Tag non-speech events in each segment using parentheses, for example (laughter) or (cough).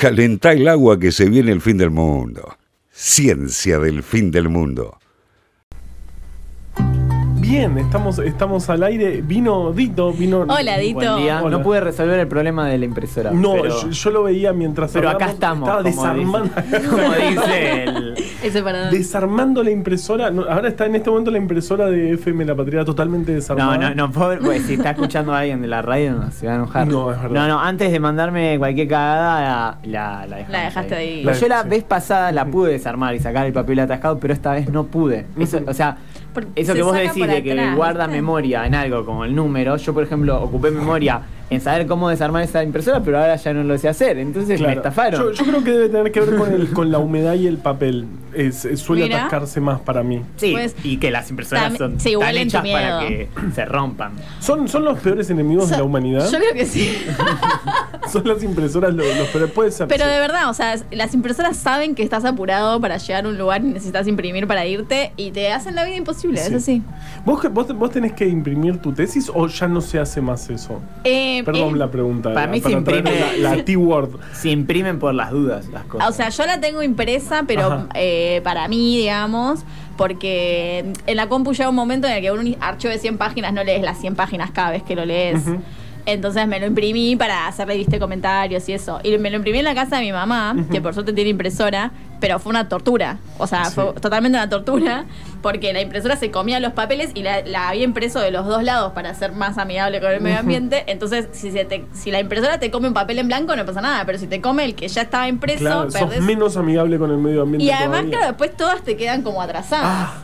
Calentá el agua que se viene el fin del mundo. Ciencia del fin del mundo. Bien, estamos, estamos al aire. Vino Dito, vino. Hola, Dito. Buen día. Hola. No pude resolver el problema de la impresora. No, pero, yo, yo lo veía mientras pero acá estamos. Estaba como desarmando, dice, (laughs) como dice el. (laughs) Ese para desarmando la impresora. No, ahora está en este momento la impresora de FM La Patria totalmente No, desarmada. no, no puedo, pues, si está escuchando a alguien de la radio no, se va a enojar. No, es verdad. No, no, antes de mandarme cualquier cagada, la, la, dejaste ahí. La- Yo la sí. vez pasada la pude desarmar y sacar el papel atascado, pero esta vez no pude. Eso, o sea, Por- eso que vos decís de que guarda memoria en algo como el número, yo por ejemplo ocupé memoria en saber cómo desarmar esa impresora, pero ahora ya no lo sé hacer. Entonces me estafaron. Yo, yo creo que debe tener que ver con, el, con la humedad y el papel. Es- es- suele Mira. atascarse más para mí. Sí, Pues, y que las impresoras tam- son sí, tan hechas para que se rompan. ¿Son, son los peores enemigos de la humanidad? Yo creo que sí. (laughs) Son las impresoras los, los peores. Puede ser. Pero sí. de verdad, o sea, las impresoras saben que estás apurado para llegar a un lugar y necesitas imprimir para irte y te hacen la vida imposible, Sí. es así. ¿Vos, vos, vos tenés que imprimir tu tesis o ya no se hace más eso? Eh, Perdón eh, la pregunta. para mí se traer imprime- La, la (laughs) T-word. Se imprimen por las dudas las cosas. O sea, yo la tengo impresa, pero eh, para mí, digamos, porque en la compu llega un momento en el que un archivo de 100 páginas no lees las 100 páginas cada vez que lo lees. Entonces me lo imprimí para hacerle, viste, comentarios y eso. Y me lo imprimí en la casa de mi mamá, que por suerte tiene impresora, pero fue una tortura. O sea, Sí. fue totalmente una tortura, porque la impresora se comía los papeles y la, la había impreso de los dos lados para ser más amigable con el medio ambiente. Entonces, si, se te- si la impresora te come un papel en blanco, no pasa nada, pero si te come el que ya estaba impreso, Claro, sos perdés. menos amigable con el medio ambiente. Y además, todavía. claro, después todas te quedan como atrasadas. Ah,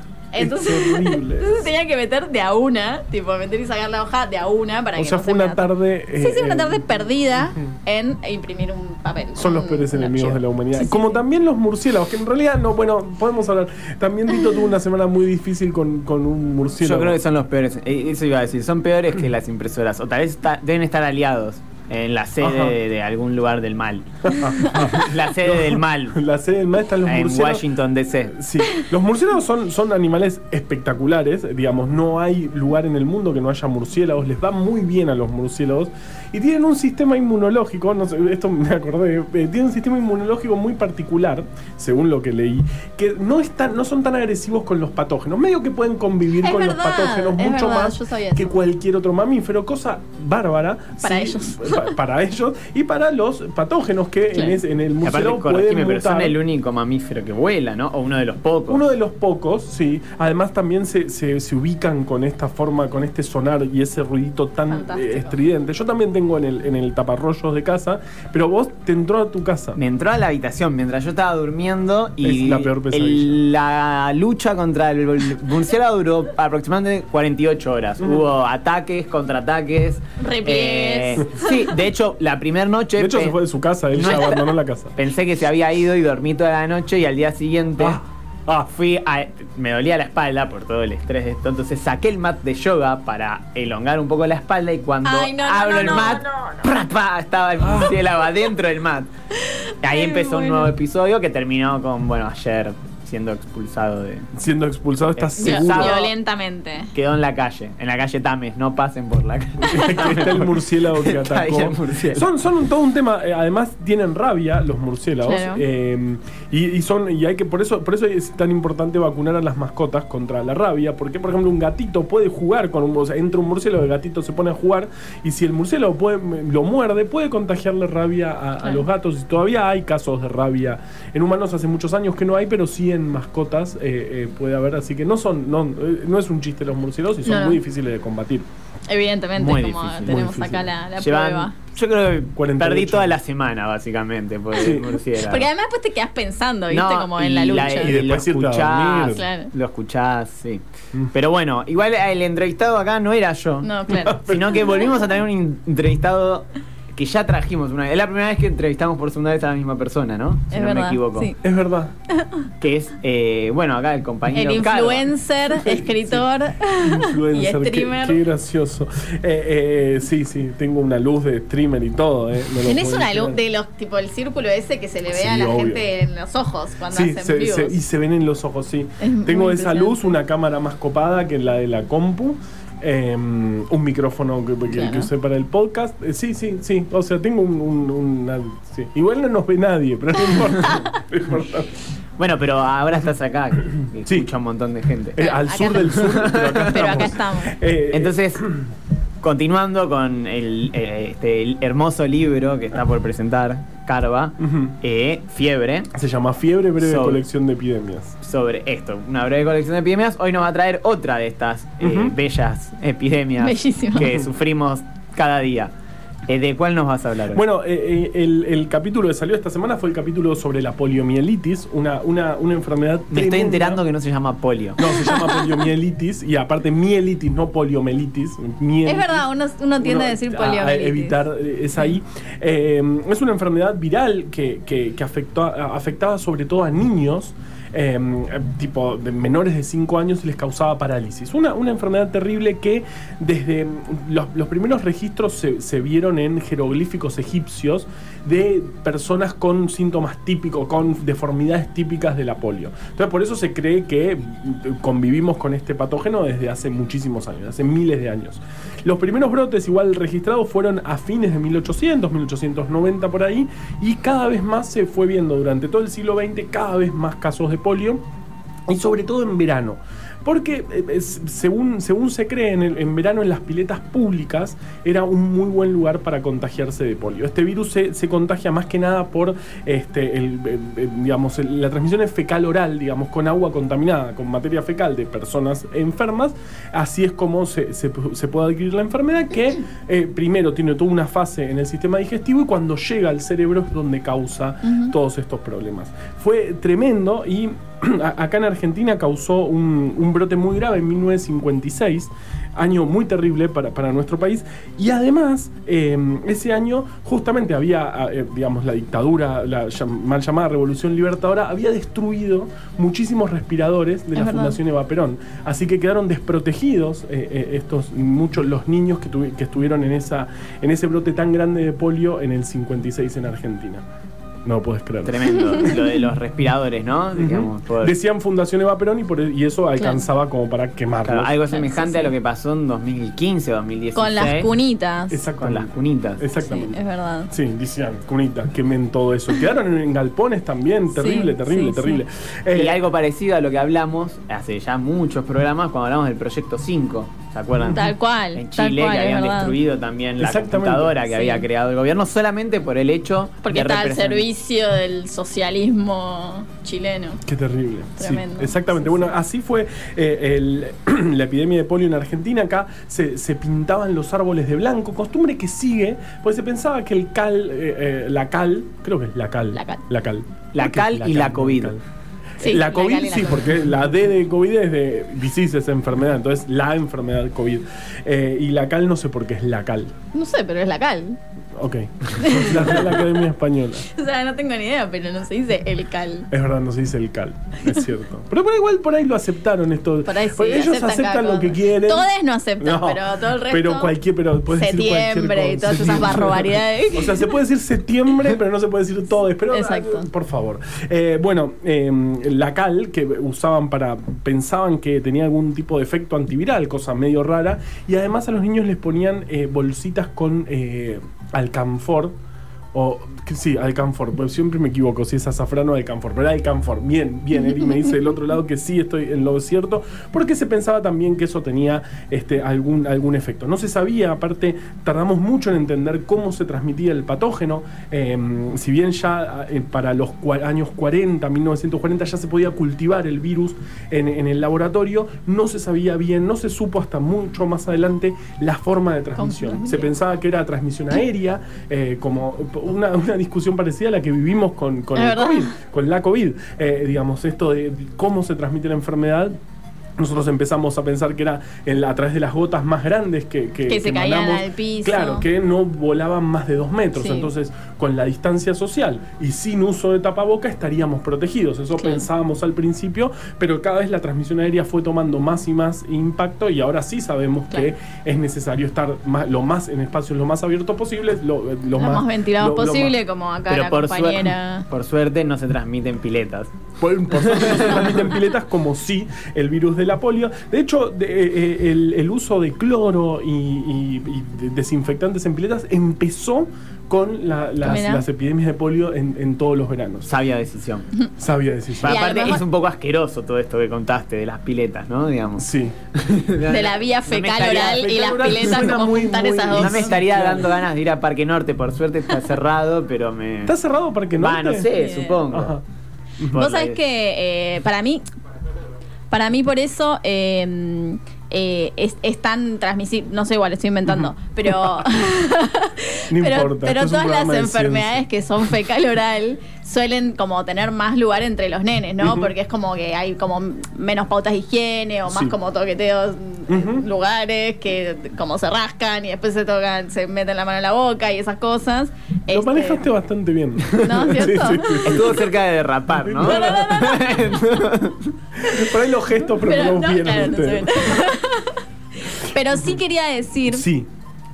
entonces, es horrible. entonces tenía que meter de a una, tipo meter y sacar la hoja de a una para O que sea, no fue se una at- tarde. Sí, sí, eh, una tarde eh, perdida en imprimir un papel. Son los peores enemigos de la humanidad. Sí, Como sí. también los murciélagos, que en realidad no, bueno, podemos hablar. También Dito tuvo una semana muy difícil con, con un murciélago. Yo creo que son los peores. Eh, Eso iba a decir, son peores que las impresoras. O tal vez está- deben estar aliados en la sede de, de algún lugar del mal. (laughs) la sede del mal. La sede del mal están los En murciélagos. Washington DC. Sí, los murciélagos son, son animales espectaculares, digamos, no hay lugar en el mundo que no haya murciélagos, les va muy bien a los murciélagos y tienen un sistema inmunológico, no sé, esto me acordé, eh, tienen un sistema inmunológico muy particular, según lo que leí, que no están, no son tan agresivos con los patógenos, medio que pueden convivir Es con los patógenos mucho verdad, más que cualquier otro mamífero, cosa bárbara. Para sí, ellos. Pa- para ellos y para los patógenos que en, el murciélago pueden corregime, pero son mutar. el único mamífero que vuela, ¿no? O uno de los pocos. Uno de los pocos, sí. Además también se, se- se ubican con esta forma, con este sonar y ese ruidito tan eh, estridente. Yo también tengo en el, en el taparrollos de casa, pero vos te entró a tu casa. Me entró a la habitación mientras yo estaba durmiendo y Es la peor pesadilla. el- la lucha contra el murciélago duró aproximadamente 48 horas. Mm. Hubo ataques, contraataques. Repliegues. eh, sí, de hecho, la primera noche. De hecho, se fue de su casa, él No ya abandonó la casa. Pensé que se había ido y dormí toda la noche y al día siguiente Ah. ah, fui a, me dolía la espalda por todo el estrés de esto, entonces saqué el mat de yoga para elongar un poco la espalda y cuando Ay, no, abro no, el no, mat, no, no. ¡pra! pa, estaba el murciélago adentro del mat. Ahí Ay, empezó un nuevo episodio que terminó con, bueno, ayer siendo expulsado de... Siendo expulsado, ¿estás Viol- seguro Violentamente. Quedó en la calle, en la calle Tames, no pasen por la calle. (laughs) está el murciélago que (laughs) atacó? el murciélago. Son, son un- todo un tema. eh, además, tienen rabia los murciélagos. Claro. eh, y, y son y hay que por eso por eso es tan importante vacunar a las mascotas contra la rabia. Porque, por ejemplo, un gatito puede jugar con un. O sea, entra un murciélago, el gatito se pone a jugar. Y si el murciélago puede, lo muerde, puede contagiarle rabia a, los gatos. Y todavía hay casos de rabia en humanos hace muchos años que no hay, pero sí en mascotas eh, eh, puede haber. Así que no son. No, eh, no es un chiste los murciélagos y son No, muy difíciles de combatir. Evidentemente, Muy como difícil, tenemos acá la, la Llevan- prueba. yo creo que 48. perdí toda la semana, básicamente, por Sí. el murciélago. Porque además después te quedas pensando, ¿viste? No, como en y la lucha. y después lo escuchás. Claro. lo escuchás, sí. Mm. Pero bueno, igual el entrevistado acá no era yo, No, claro. (laughs) sino que volvimos a tener un entrevistado que ya trajimos una vez. Es la primera vez que entrevistamos por segunda vez a la misma persona, ¿no? Si Es no verdad, me equivoco. sí. Es verdad. Que es, eh, bueno, acá el compañero El Carlos. influencer, (laughs) escritor (laughs) Influencer, y qué, streamer. qué gracioso. Eh, eh, sí, sí, tengo una luz de streamer y todo. Eh. no Tenés una luz de los, tipo el círculo ese que se le ve Sí, a la obvio. gente en los ojos cuando Sí, hacen se- vivos. se- y se ven en los ojos, sí. Es Tengo esa luz, una cámara más copada que la de la compu. Eh, un micrófono que, que- Claro. que usé para el podcast. Eh, sí, sí, sí. O sea, tengo un. un- una- sí. Igual no nos ve nadie, pero no importa. (laughs) no importa. Bueno, pero ahora estás acá, que Sí. escucha un montón de gente. Eh, al Acá sur del sur, pero acá (laughs) Pero acá estamos. estamos. Eh, Entonces, continuando con el, eh, este, el hermoso libro que está por presentar Carva, eh, Fiebre, se llama Fiebre Breve Sobre- Colección de Epidemias. sobre esto, una breve colección de epidemias. Hoy nos va a traer otra de estas eh, bellas epidemias Bellísimo. que sufrimos cada día. Eh, ¿De cuál nos vas a hablar hoy? Bueno, eh, eh, el, el capítulo que salió esta semana fue el capítulo sobre la poliomielitis, una, una, una enfermedad. Me estoy enterando que no se llama polio. No, se llama poliomielitis y aparte mielitis, no poliomelitis. mielitis. Es verdad, uno, uno tiende a decir poliomielitis. A evitar, es ahí. Eh, es una enfermedad viral que, que, que afectó, afectaba sobre todo a niños. Eh, tipo de menores de 5 años y les causaba parálisis. Una, una enfermedad terrible que desde los, primeros registros se vieron en jeroglíficos egipcios de personas con síntomas típicos, con deformidades típicas de la polio. Entonces por eso se cree que mm, convivimos con este patógeno desde hace muchísimos años, hace miles de años. Los primeros brotes igual registrados fueron a fines de 1800, 1890 por ahí, y cada vez más se fue viendo durante todo el siglo XX cada vez más casos de polio, y sobre todo en verano. Porque eh, es- según, según se cree, en, el- en verano en las piletas públicas era un muy buen lugar para contagiarse de polio. Este virus se, se contagia más que nada por este, el, digamos, la transmisión es fecal oral, digamos, con agua contaminada, con materia fecal de personas enfermas. Así es como se, se- se puede adquirir la enfermedad, que eh, primero tiene toda una fase en el sistema digestivo y cuando llega al cerebro es donde causa todos estos problemas. Fue tremendo y (clears throat) acá en Argentina causó un, un brote muy grave en 1956, año muy terrible para, para nuestro país. Y además, eh, ese año justamente había, eh, digamos, la dictadura, la mal llamada Revolución Libertadora, había destruido muchísimos respiradores de Es la verdad. Fundación Eva Perón. Así que quedaron desprotegidos eh, eh, estos muchos los niños que, que estuvieron en, esa, en ese brote tan grande de polio en el 56 en Argentina. No puedes creer. Tremendo. (laughs) Lo de los respiradores, ¿no? Digamos, por- Decían Fundación Eva Perón y, por, y eso alcanzaba como para quemarlos. claro, algo Claro, semejante sí, a lo sí. que pasó en 2015 o 2016. Con las cunitas. Exactamente. Con las cunitas. Sí, Exactamente. es verdad. Sí, decían, cunita, quemen todo eso. Quedaron en, galpones también, terrible, Sí, terrible, sí, terrible. Y Eh, algo parecido a lo que hablamos hace ya muchos programas cuando hablamos del Proyecto 5. ¿Se acuerdan? Tal cual. En Chile, cual, que habían destruido también la computadora que Sí. había creado el gobierno solamente por el hecho Porque está al servicio del socialismo chileno. Qué terrible. Sí, Tremendo. exactamente. Sí, bueno, sí. así fue eh, el- (clears throat) la epidemia de polio en Argentina. Acá se, se pintaban los árboles de blanco, costumbre que sigue, pues se pensaba que el cal, eh, eh, la cal, creo que es la cal. La cal. La cal. La ¿Por qué cal y la COVID. La cal la sí, COVID. porque la D de COVID es de disease, es enfermedad, entonces la enfermedad COVID. Eh, y la cal no sé por qué es la cal. No sé, pero es la cal. Ok. (laughs) la Real Academia Española. O sea, no tengo ni idea, pero no se dice el cal. Es verdad, no se dice el cal, es cierto. Pero por igual por ahí lo aceptaron esto. Por ahí sí, ellos aceptan lo que quieren. Todos no aceptan, pero todo el resto- Pero cualquier, pero puedes decir cualquier Septiembre y todas esas Septiembre. (laughs) barbaridades. O sea, se puede decir septiembre, pero no se puede decir todo. Pero, Exacto. por favor. Eh, bueno, eh, la cal que usaban para. pensaban que tenía algún tipo de efecto antiviral, cosa medio rara. Y además a los niños les ponían eh, bolsitas con eh, alcanfor. O, sí, alcanfor. Pues siempre me equivoco si es azafrán o alcanfor. Pero alcanfor. Bien, bien. Eri me dice del otro lado que sí estoy en lo cierto. Porque se pensaba también que eso tenía este, algún, algún efecto. No se sabía, aparte, tardamos mucho en entender cómo se transmitía el patógeno. Eh, si bien ya eh, para los años 40, 1940, ya se podía cultivar el virus en, en el laboratorio, no se sabía bien, no se supo hasta mucho más adelante la forma de transmisión. Se pensaba que era transmisión aérea, eh, como una, una discusión parecida a la que vivimos con, con Es el verdad. COVID, con la COVID. Eh, digamos, esto de cómo se transmite la enfermedad. Nosotros empezamos a pensar que era en la- a través de las gotas más grandes que, Que se caían al piso. Claro, que no volaban más de dos metros. Sí. Entonces, con la distancia social y sin uso de tapaboca estaríamos protegidos. Eso Claro. pensábamos al principio, pero cada vez la transmisión aérea fue tomando más y más impacto y ahora sí sabemos Claro. que es necesario estar más- lo más en espacios lo más abiertos posibles, lo, lo Lo más ventilados posible, más- como acá Pero la por, compañera. suer- (laughs) por suerte no se transmiten piletas. Por, por suerte no se transmiten piletas como sí el virus de la polio. De hecho, de- eh, eh, el, el uso de cloro y, y- y de- desinfectantes en piletas empezó con la- las, epidemias de polio en, en todos los veranos. Sabia decisión. Sabia decisión. Y Aparte además- es un poco asqueroso todo esto que contaste de las piletas, ¿no? Digamos. Sí. (laughs) De la vía No fecal estaría- oral y las piletas, como muy, juntar muy- esas dos. No me estaría Claro. dando ganas de ir a Parque Norte, por suerte está cerrado, pero me... ¿Está cerrado para que no? Va, no sé, Bien. supongo. Ajá. Vos sabés que eh, para mí, para mí por eso eh, eh, es, es tan transmisible, no sé, igual estoy inventando, pero, (laughs) (laughs) No pero, importa, pero todas las enfermedades que son fecal oral suelen como tener más lugar entre los nenes, ¿no? Porque es como que hay como menos pautas de higiene o más Sí. como toqueteos Ujú. lugares que como se rascan y después se tocan, se meten la mano en la boca y esas cosas. Lo Este, manejaste bastante bien. ¿No? ¿Cierto? (laughs) Sí, sí, sí. Estuvo cerca de derrapar, ¿no? No, no, no, Por ahí los gestos, pero, Pero no, no, los vieron claro, Pero sí quería decir Sí.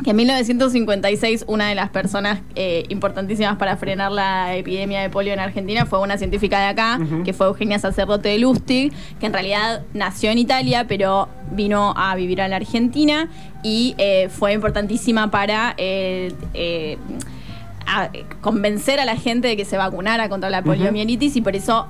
que en 1956 una de las personas eh, importantísimas para frenar la epidemia de polio en Argentina fue una científica de acá, que fue Eugenia Sacerdote de Lustig, que en realidad nació en Italia, pero vino a vivir a la Argentina y eh, fue importantísima para eh, a- convencer a la gente de que se vacunara contra la poliomielitis y por eso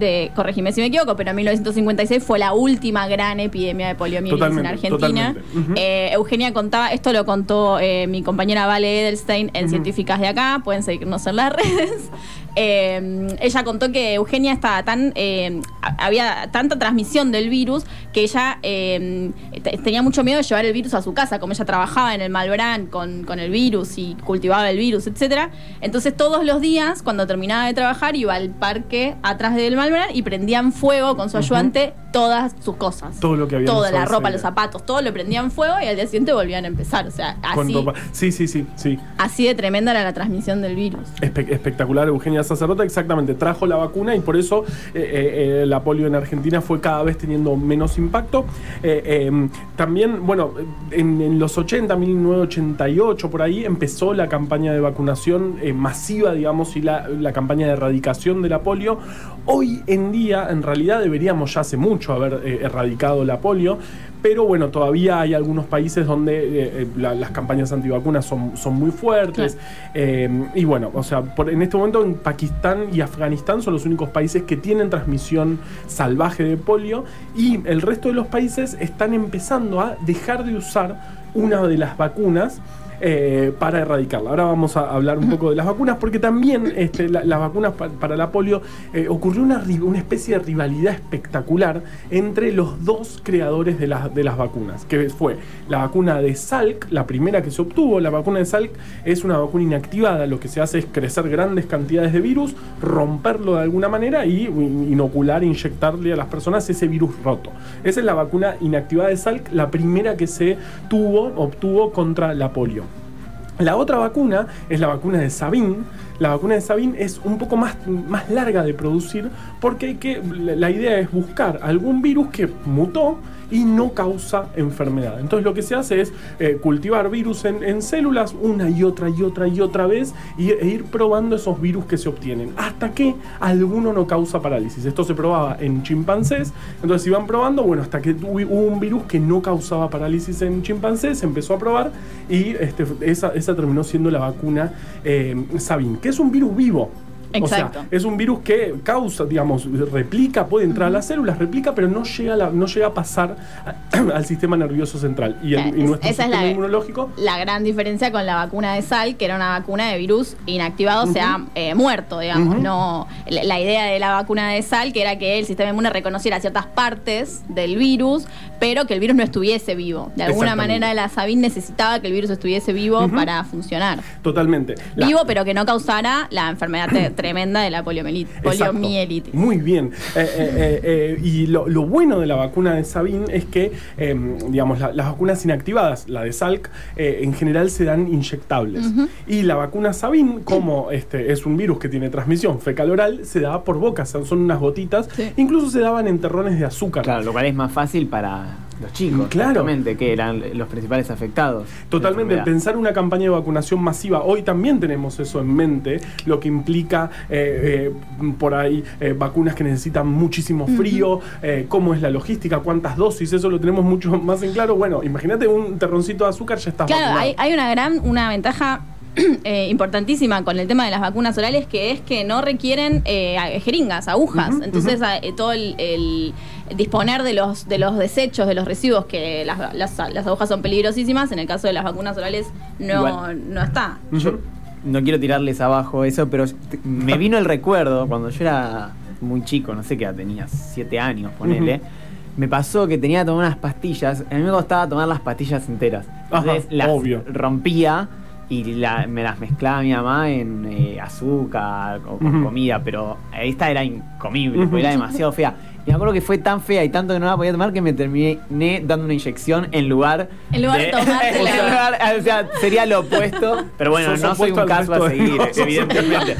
de, corregime si me equivoco, pero en 1956 fue la última gran epidemia de poliomielitis en Argentina. Eh, Eugenia contaba, esto lo contó eh, mi compañera Vale Edelstein en. Científicas de Acá, pueden seguirnos en las (laughs) redes. Eh, ella contó que Eugenia estaba tan. eh, había tanta transmisión del virus que ella eh, te- tenía mucho miedo de llevar el virus a su casa, como ella trabajaba en el Malbrán con, con el virus y cultivaba el virus, etcétera. Entonces, todos los días, cuando terminaba de trabajar, iba al parque atrás del Malbrán y prendían fuego con su ayudante todas sus cosas. Todo lo que habían Toda la ropa, los zapatos, todo lo prendían fuego y al día siguiente volvían a empezar. O sea, así. Sí, sí, sí, sí. así de tremenda era la transmisión del virus. Espe- espectacular Eugenia Sacerdote, exactamente, trajo la vacuna y por eso eh, eh, eh, la polio en Argentina fue cada vez teniendo menos impacto. Eh, eh, también, bueno, en, en los 80, 1988, por ahí, empezó la campaña de vacunación eh, masiva, digamos, y la, la campaña de erradicación de la polio. Hoy en día, en realidad, deberíamos ya hace mucho haber eh, erradicado la polio. Pero bueno, todavía hay algunos países donde eh, eh, la- las campañas antivacunas son, son muy fuertes. Eh, y bueno, o sea, por- en este momento en Pakistán y Afganistán son los únicos países que tienen transmisión salvaje de polio y el resto de los países están empezando a dejar de usar una de las vacunas. Eh, para erradicarla. Ahora vamos a hablar un poco de las vacunas, porque también este, la- las vacunas pa- para la polio eh, ocurrió una, especie de rivalidad espectacular entre los dos creadores de, de las vacunas, que fue la vacuna de Salk, la primera que se obtuvo. La vacuna de Salk es una vacuna inactivada, lo que se hace es crecer grandes cantidades de virus, romperlo de alguna manera y inocular, inyectarle a las personas ese virus roto. Esa es la vacuna inactivada de Salk, la primera que se tuvo, obtuvo contra la polio. La otra vacuna es la vacuna de Sabin. La vacuna de Sabin es un poco más, más larga de producir porque hay que, la idea es buscar algún virus que mutó y no causa enfermedad. Entonces lo que se hace es eh, cultivar virus en, células una y otra y otra y otra vez y, e ir probando esos virus que se obtienen hasta que alguno no causa parálisis. Esto se probaba en chimpancés, entonces iban probando, bueno, hasta que hubo un virus que no causaba parálisis en chimpancés, se empezó a probar y este, esa, esa terminó siendo la vacuna eh, Sabin, que es un virus vivo. Exacto. O sea, es un virus que causa, digamos, replica, puede entrar a las células, replica, pero no llega a, la- no llega a pasar a- (clears throat) al sistema nervioso central. Y, el- Claro, y es- nuestro esa es la- inmunológico La gran diferencia con la vacuna de sal, que era una vacuna de virus inactivado, o sea, eh, muerto, digamos. No la, la idea de la vacuna de sal, que era que el sistema inmune reconociera ciertas partes del virus, pero que el virus no estuviese vivo. De alguna manera, la Sabin necesitaba que el virus estuviese vivo para funcionar. totalmente. La- Vivo, pero que no causara la enfermedad (clears throat) tremenda de la poliomieli- Exacto. poliomielitis. Muy bien. Eh, eh, eh, eh, y lo, lo bueno de la vacuna de Sabin es que, eh, digamos, la- las vacunas inactivadas, la de Salk, eh, en general se dan inyectables. Y la vacuna Sabin, como (clears throat) este, es un virus que tiene transmisión fecal-oral, se da por boca, son, son unas gotitas. Sí. Incluso se daban en terrones de azúcar. Claro, lo cual es más fácil para los chicos, Claro. exactamente, que eran los principales afectados. Totalmente, pensar una campaña de vacunación masiva. Hoy también tenemos eso en mente, lo que implica eh, eh, por ahí eh, vacunas que necesitan muchísimo frío, eh, cómo es la logística, cuántas dosis, eso lo tenemos mucho (laughs) más en claro. Bueno, imagínate un terroncito de azúcar, ya estás Claro, hay, hay una gran, una ventaja (clears throat) eh, importantísima con el tema de las vacunas orales que es que no requieren eh, a- jeringas, agujas. Entonces eh, todo el, el disponer de los de los desechos, de los residuos, que las, las, las agujas son peligrosísimas, en el caso de las vacunas orales no, Igual. no está. Yo no quiero tirarles abajo eso, pero me vino el recuerdo cuando yo era muy chico, no sé qué edad tenía, siete años, ponele. Me pasó que tenía que tomar unas pastillas. A mí me costaba tomar las pastillas enteras. Entonces Ajá, las obvio. rompía y la- me las mezclaba mi mamá en eh, azúcar o con comida, pero esta era incomible, porque era demasiado fea. Y me acuerdo que fue tan fea y tanto que no la podía tomar que me terminé dando una inyección en lugar En lugar de (laughs) en lugar- o sea, sería lo opuesto, pero bueno, Sos no soy un caso a de- seguir, no, evidentemente.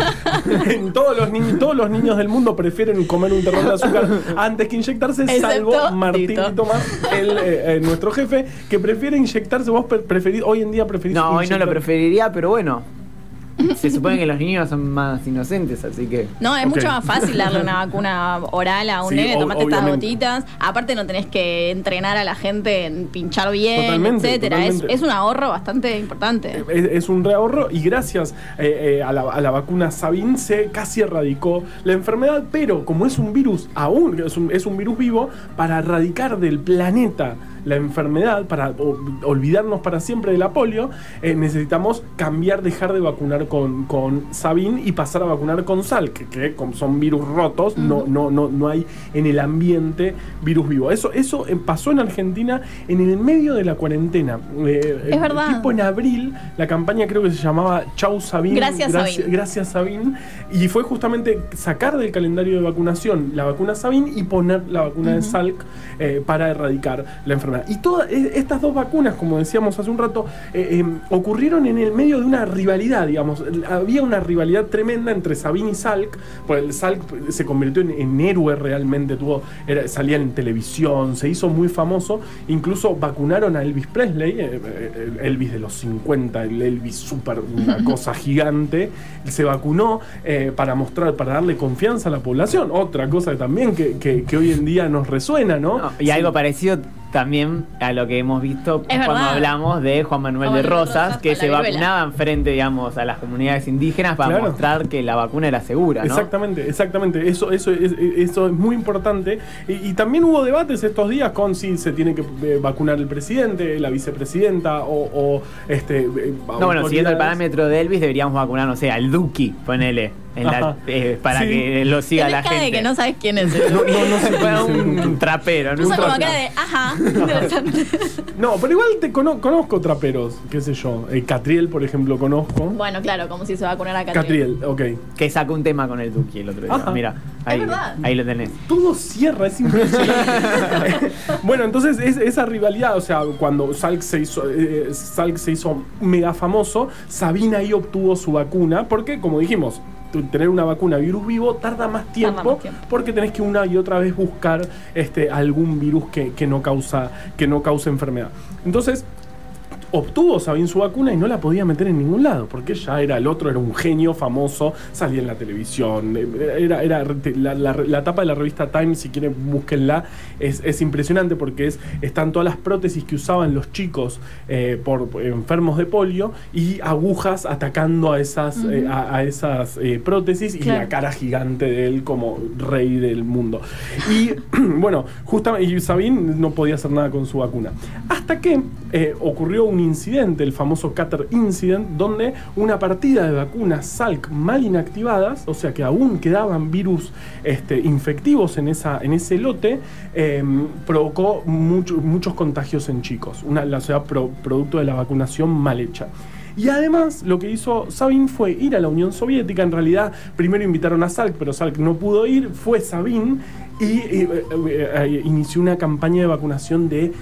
(laughs) (laughs) todos, los niños, todos los niños del mundo prefieren comer un terrón de azúcar antes que inyectarse, salvo Martín Tito. y Tomás, el, eh, eh, nuestro jefe, que prefiere inyectarse. Vos pre- preferís, hoy en día preferís No, hoy no lo preferiría, pero bueno. Se supone que los niños son más inocentes, así que. No, es mucho más fácil darle una vacuna oral a un Sí, nene, tomate estas gotitas. Aparte no tenés que entrenar a la gente en pinchar bien, Totalmente, etcétera. Es, un ahorro bastante importante. Es, es un reahorro y gracias eh, eh, a, la, a la vacuna Sabin se casi erradicó la enfermedad, pero como es un virus aún, es un, es un virus vivo, para erradicar del planeta la enfermedad, para olvidarnos para siempre de la polio, eh, necesitamos cambiar, dejar de vacunar con, con Sabin y pasar a vacunar con Sal, que, que son virus rotos, no, no, no, no hay en el ambiente virus vivo. Eso, eso eh, pasó en Argentina en el medio de la cuarentena. Eh, Es verdad. tipo en abril, la campaña creo que se llamaba Chau Sabin. Gracias, Graci- Sabin. Gracias Sabin. Y fue justamente sacar del calendario de vacunación la vacuna Sabin y poner la vacuna de Salk eh, para erradicar la enfermedad. Y todas eh, estas dos vacunas, como decíamos hace un rato, eh, eh, ocurrieron en el medio de una rivalidad, digamos. Había una rivalidad tremenda entre Sabin y Salk, pues el Salk se convirtió en, en héroe realmente, tuvo, era- salía en televisión, se hizo muy famoso, incluso vacunaron a Elvis Presley, eh, el Elvis de los 50, el Elvis super, una (laughs) cosa gigante, se vacunó para mostrar, para darle confianza a la población, otra cosa también que, que- que hoy en día nos resuena, ¿no? No, y algo parecido también a lo que hemos visto Es cuando verdad. hablamos de Juan Manuel Juan de Rosas, Rosas que se vacunaban frente, digamos, a las comunidades indígenas para Claro. mostrar que la vacuna era segura, ¿no? Exactamente, exactamente. Eso, eso, es, eso es muy importante. Y, y también hubo debates estos días con si se tiene que eh, vacunar el presidente, la vicepresidenta o, o, este. eh, No, bueno, siguiendo el parámetro de Elvis, deberíamos vacunar, no sé, al Duki, ponele, en la- Ajá. eh, para Sí. que lo siga la gente. de que no sabes quién es. No, no, no sé quién es un trapero, ¿no? Como cara de, ajá, (laughs) interesante. No, pero igual te cono- conozco traperos, qué sé yo. Eh, Catriel, por ejemplo, conozco. bueno, claro, como si se vacunara a Catriel, ok. Que sacó un tema con el Duki el otro día. Ajá. Mira, ahí, ahí lo tenés. Todo cierra, es impresionante. (laughs) bueno, entonces es- esa rivalidad, o sea, cuando Salk se hizo, eh, Salk se hizo mega famoso, Sabina ahí obtuvo su vacuna, porque como dijimos, tener una vacuna virus vivo tarda más tiempo, más tiempo. porque tenés que una y otra vez buscar este, algún virus que, que no causa, que no causa enfermedad. Entonces, obtuvo Sabin su vacuna y no la podía meter en ningún lado, porque ya era el otro, era un genio famoso, salía en la televisión, eh, era, era la, la- la tapa de la revista Time, si quieren búsquenla, es, es impresionante porque es, están todas las prótesis que usaban los chicos eh, por enfermos de polio y agujas atacando a esas, eh, a, a esas eh, prótesis y la cara gigante de él como rey del mundo. Y (clears throat) bueno, justamente, y Sabin no podía hacer nada con su vacuna. Hasta que ocurrió un incidente, el famoso Cutter Incident, donde una partida de vacunas Salk mal inactivadas, o sea que aún quedaban virus este, infectivos en, esa, en ese lote, eh, provocó mucho- muchos contagios en chicos. Una, la, producto de la vacunación mal hecha. Y además, lo que hizo Sabin fue ir a la Unión Soviética. En realidad, primero invitaron a Salk, pero Salk no pudo ir. Fue Sabin y eh, eh, eh, inició una campaña de vacunación de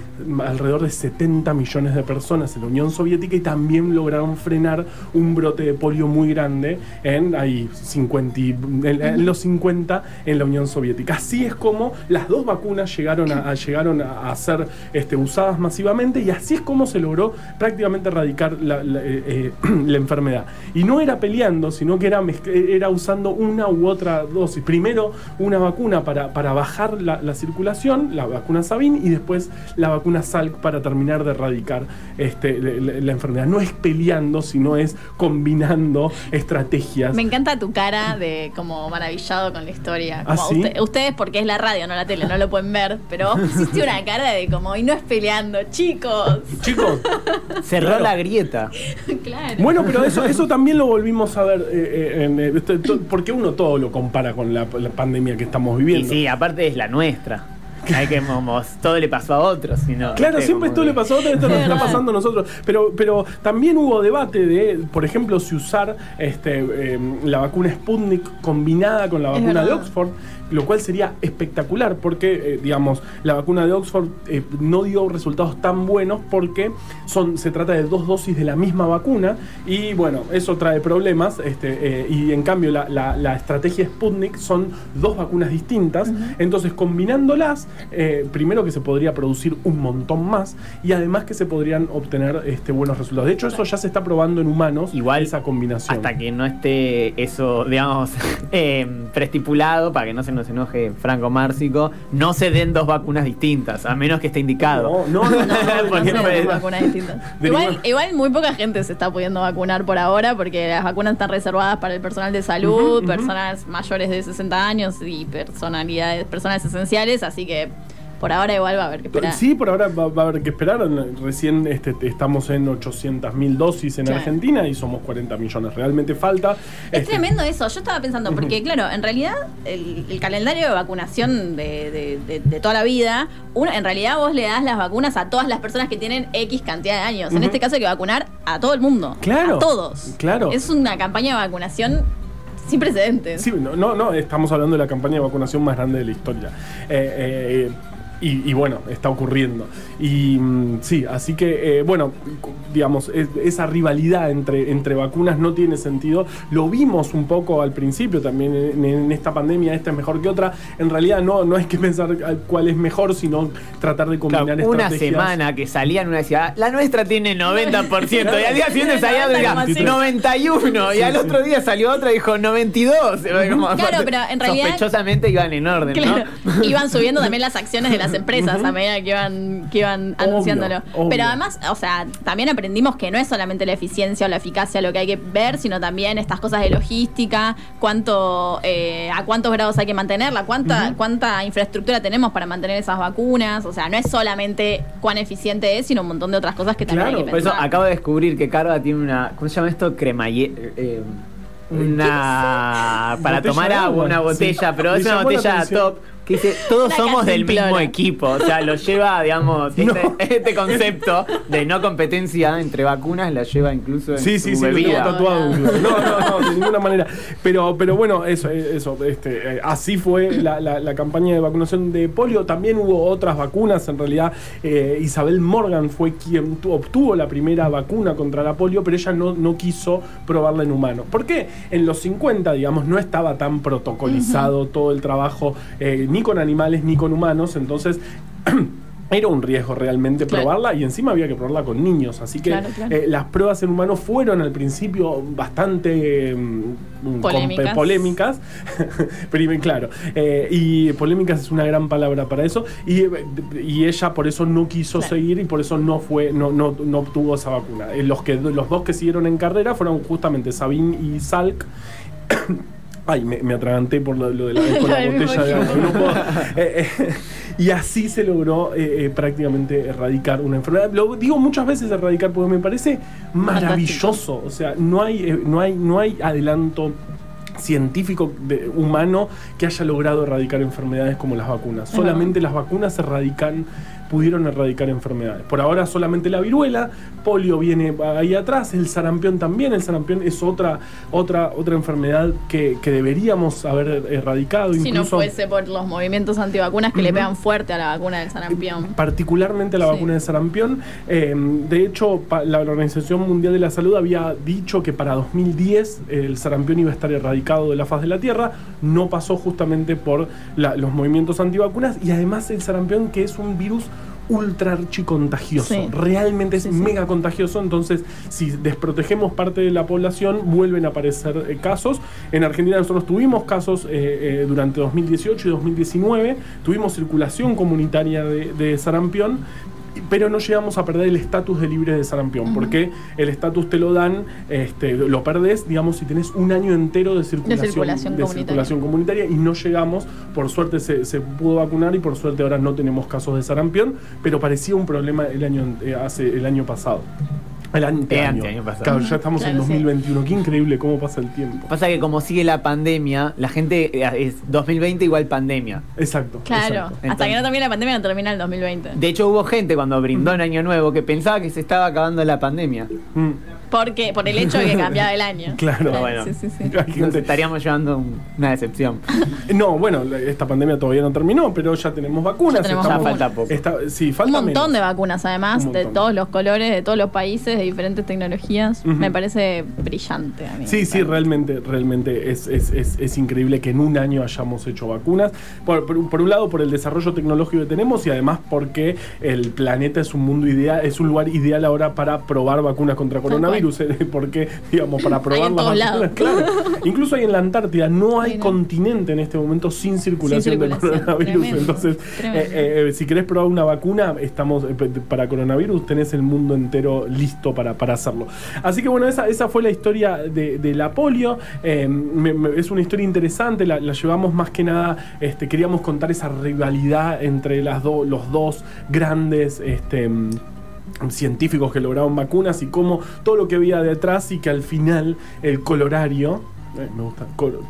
alrededor de 70 millones de personas en la Unión Soviética y también lograron frenar un brote de polio muy grande en, ahí, 50 y- en, los 50 en la Unión Soviética. Así es como las dos vacunas llegaron a, llegaron a, ser este, usadas masivamente y así es como se logró prácticamente erradicar la, (clears throat) enfermedad. Y no era peleando, sino que era, era usando una u otra dosis. Primero una vacuna para bajar la, la circulación, la vacuna Sabin, y después la vacuna Salk para terminar de erradicar este, la, enfermedad. No es peleando, sino es combinando estrategias. Me encanta tu cara de como maravillado con la historia. ¿Ah, Como sí? usted- ustedes, porque es la radio, no la tele, no lo pueden ver, pero vos pusiste una cara de como, y no es peleando, chicos. Chicos, (laughs) Cerró Claro. la grieta. claro. Bueno, pero eso, eso también lo volvimos a ver, eh, eh, en, eh, to- porque uno todo lo compara con la, la pandemia que estamos Y viviendo. sí, aparte es la nuestra. Hay que, como, todo le pasó a otros. sino, Claro, siempre esto que- le pasó a otro, esto nos Es está pasando a nosotros. Pero, pero también hubo debate de, por ejemplo, si usar este, eh, la vacuna Sputnik combinada con la vacuna de. Oxford, lo cual sería espectacular porque, eh, digamos, la vacuna de Oxford eh, no dio resultados tan buenos porque son, se trata de dos dosis de la misma vacuna y, bueno, eso trae problemas. Este, eh, y en cambio, la, la- la estrategia Sputnik son dos vacunas distintas. Entonces, combinándolas, primero que se podría producir un montón más y además que se podrían obtener este, buenos resultados. De hecho, eso ya se está probando en humanos, Igual, esa combinación. Hasta que no esté eso, (laughs) digamos, (laughs) preestipulado, para que no se nos enoje Franco Márcico, no se den dos vacunas distintas, a menos que esté indicado. No, no, no, no, no, (laughs) no. vacunas distintas. Igual, muy poca gente se está pudiendo vacunar por ahora porque las vacunas están reservadas para el personal de salud, personas mayores de 60 años y personalidades, personas esenciales, así que por ahora igual va a haber que esperar. Sí, por ahora va, va a haber que esperar. Recién este, estamos en 800.000 dosis en Claro. Argentina y somos 40 millones. Realmente falta. Es Este, tremendo eso, yo estaba pensando, porque claro, en realidad el, el calendario de vacunación de, de- de- de toda la vida, uno, en realidad vos le das las vacunas a todas las personas que tienen X cantidad de años. En este caso hay que vacunar a todo el mundo. Claro, A todos. claro. Es una campaña de vacunación sin precedentes. Sí, no, no, no, estamos hablando de la campaña de vacunación más grande de la historia. Eh, eh, y, y bueno, está ocurriendo. Y mm, sí, así que, eh, bueno, digamos, es- esa rivalidad entre, entre vacunas no tiene sentido. Lo vimos un poco al principio también en, en esta pandemia, esta es mejor que otra. En realidad no, no hay que (laughs) pensar cuál es mejor, sino tratar de combinar Claro, una estrategias. semana que salían una decía, la nuestra tiene 90%, y al día siguiente salía otra y decía, 90,5. 91, y al otro día salió otra y dijo 92. Como, Claro, pero en realidad- Sospechosamente iban en orden, Claro. ¿no? Iban subiendo también las acciones de las empresas a medida que iban, que iban Obvio, anunciándolo. obvio. Pero además, o sea, también aprendimos que no es solamente la eficiencia o la eficacia lo que hay que ver, sino también estas cosas de logística, cuánto, eh, a cuántos grados hay que mantenerla, cuánta, cuánta infraestructura tenemos para mantener esas vacunas. O sea, no es solamente cuán eficiente es, sino un montón de otras cosas que también Claro, hay que Por eso pensar. acabo de descubrir que Carva tiene una. ¿Cómo se llama esto? Cremalle. eh, una. Para tomar agua, agua, una sí. botella, pero Me es una botella top. Que dice, todos somos del mismo equipo. O sea, lo lleva, digamos, (laughs) este, No. este concepto de no competencia entre vacunas, la lleva incluso en Sí, su sí, sí, lo bebida. tatuado. incluso. No, no, no, de ninguna manera. Pero, pero bueno, eso, eso, este, eh, así fue la, la- la campaña de vacunación de polio. También hubo otras vacunas. En realidad, eh, Isabel Morgan fue quien tu- obtuvo la primera vacuna contra la polio, pero ella no, no quiso probarla en humanos. ¿Por qué? En los 50, digamos, no estaba tan protocolizado todo el trabajo, eh, ni con animales ni con humanos. Entonces. (clears throat) Era un riesgo realmente Claro. probarla y encima había que probarla con niños. Así que Claro, claro. eh, las pruebas en humanos fueron al principio bastante mm, Polémicas. polémicas. (laughs) Prim- claro. Eh, y polémicas es una gran palabra para eso. Y, y ella por eso no quiso seguir y por eso no fue, no, no, no obtuvo esa vacuna. Eh, los, que, los dos que siguieron en carrera fueron justamente Sabine y Salk. Ay, me, me atraganté por lo, lo de la, con (laughs) botella de agua. no puedo. Eh, eh, y así se logró eh, prácticamente erradicar una enfermedad. Lo digo muchas veces erradicar porque me parece maravilloso. O sea, no hay, no hay, no hay adelanto científico de- humano que haya logrado erradicar enfermedades como las vacunas. Solamente las vacunas erradican pudieron erradicar enfermedades. Por ahora solamente la viruela, polio viene ahí atrás, el sarampión también, el sarampión es otra, otra, otra enfermedad que, que deberíamos haber erradicado. Si no fuese por los movimientos antivacunas que le pegan fuerte a la vacuna del sarampión. particularmente la Sí. vacuna de sarampión. Eh, de hecho, la Organización Mundial de la Salud había dicho que para 2010 el sarampión iba a estar erradicado de la faz de la Tierra. No pasó justamente por la- los movimientos antivacunas y además el sarampión que es un virus ultra archicontagioso. Sí. Realmente es Sí, sí. mega contagioso, entonces si desprotegemos parte de la población vuelven a aparecer eh, casos. En Argentina nosotros tuvimos casos eh, eh, durante 2018 y 2019, tuvimos circulación comunitaria de, de sarampión. Pero no llegamos a perder el estatus de libre de sarampión, porque el estatus te lo dan, este, lo perdés, digamos, si tenés un año entero de circulación, circulación de comunitaria. circulación comunitaria y no llegamos, por suerte se, se pudo vacunar y por suerte ahora no tenemos casos de sarampión, pero parecía un problema el año, eh, hace, el año pasado. El ante Eh, año. anteaño pasado. Claro, ya estamos en Claro, sí. 2021. Qué increíble cómo pasa el tiempo. Pasa que como sigue la pandemia, la gente eh, es 2020 igual pandemia. Exacto. Claro, exacto. hasta Entonces- que no termine la pandemia no termina el 2020. De hecho hubo gente cuando brindó en Año Nuevo que pensaba que se estaba acabando la pandemia. Mm, Porque, por el hecho de que cambiaba el año. (laughs) Claro. Bueno. Sí, sí, sí. Hay Nos estaríamos llevando un- una decepción. (laughs) No, bueno, esta pandemia todavía no terminó, pero ya tenemos vacunas. Ya tenemos estamos- vacunas. Ya falta poco. está- sí, Un montón menos. de vacunas, además, de todos los colores, de todos los países, de diferentes tecnologías. Me parece brillante a mí. Sí, sí, realmente, realmente es, es, es, es increíble que en un año hayamos hecho vacunas. Por, por un- por un lado, por el desarrollo tecnológico que tenemos y además porque el planeta es un mundo ideal, es un lugar ideal ahora para probar vacunas contra coronavirus. Eh, Porque, digamos, para probar en las todos vacunas, lados. claro. (laughs) Incluso hay en la Antártida, no hay Sí, no. continente en este momento sin circulación, Sin de coronavirus. tremendo, Entonces, tremendo. eh, eh, si querés probar una vacuna, estamos para coronavirus, tenés el mundo entero listo para, para hacerlo. Así que bueno, esa, esa fue la historia de, de la polio. Eh, me- me- es una historia interesante, la, la llevamos más que nada, este, queríamos contar esa rivalidad entre las do- los dos grandes. Este, científicos que lograron vacunas y cómo todo lo que había detrás y que al final el colorario eh, me gusta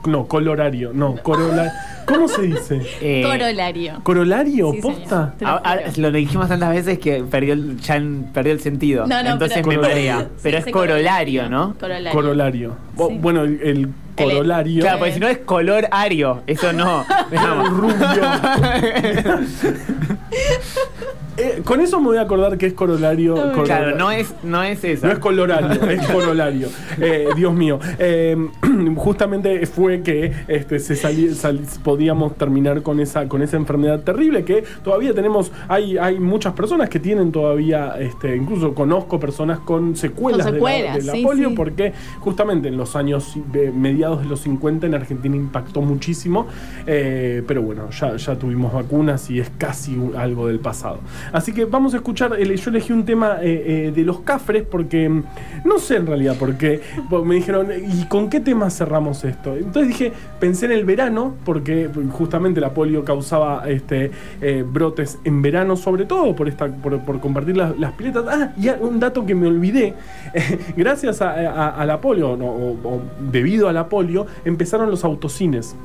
no colorario no corola ¿cómo se dice? (laughs) Eh, Corolario. ¿corolario? Sí, ¿posta? señor. Te lo a- a- juro. lo dijimos tantas veces que perdió el, ya en- perdió el sentido. No, no, Entonces pero- me marea. Pero Sí, es corolario, ¿no? Corolario. corolario Sí. bueno el, el corolario Claro, porque si no es color ario, eso no. (laughs) rubio (laughs) Eh, con eso me voy a acordar que es corolario Claro, Claro, no es, no es eso. No es colorario, (laughs) es corolario. Eh, Dios mío. Eh, (clears throat) justamente fue que este, se sali- sal- podíamos terminar con esa, con esa enfermedad terrible que todavía tenemos. Hay, hay muchas personas que tienen todavía, este, incluso conozco personas con secuelas, Con de la- secuelas, de la, sí, polio, sí. porque justamente en los años de mediados de los 50 en Argentina impactó muchísimo. Eh, pero bueno, ya, ya tuvimos vacunas y es casi un- algo del pasado. Así que vamos a escuchar, el- yo elegí un tema eh, eh, de los cafres porque mm, no sé en realidad porque me dijeron, ¿y con qué tema cerramos esto? Entonces dije, pensé en el verano porque justamente la polio causaba este, eh, brotes en verano, sobre todo por, esta, por, por compartir las, piletas. Ah, y un dato que me olvidé, (laughs) gracias a, a- a la polio, no, o, o debido a la polio, empezaron los autocines.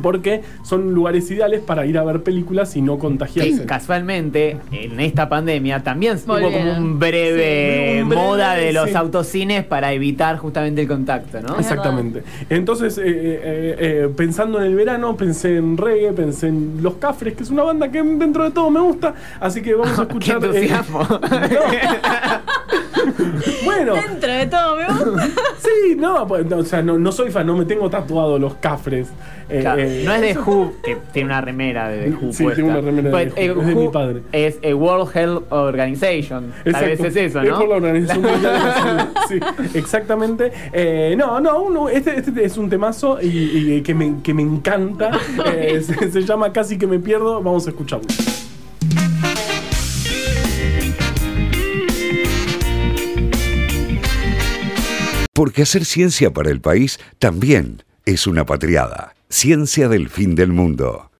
Porque son lugares ideales para ir a ver películas y no contagiarse. Que casualmente, en esta pandemia también hubo como un breve, Sí, un breve, moda de los sí. autocines para evitar justamente el contacto, ¿no? Exactamente. Entonces, eh, eh, eh, pensando en el verano, pensé en reggae, pensé en Los Cafres, que es una banda que dentro de todo me gusta. Así que vamos a (laughs) Qué escuchar. entusiasmo. (laughs) (laughs) bueno, Dentro de todo, me gusta. (laughs) sí, no, pues, no, o sea, no, no soy fan, no me tengo tatuado Los Cafres. Eh, Claro, eh, no es de Who, que tiene una remera de The Who Sí, puesta. tengo una remera de Who, eh, es de mi padre. Es eh, World Health Organization. Tal vez Exacto. es eso, ¿no? por la Organización (laughs) Mundial. Sí, exactamente. Eh, no, no, este, este es un temazo y, y que, me, que me encanta. (laughs) Eh, se, se llama Casi que me pierdo. Vamos a escucharlo. Porque hacer ciencia para el país también es una patriada. Ciencia del fin del mundo.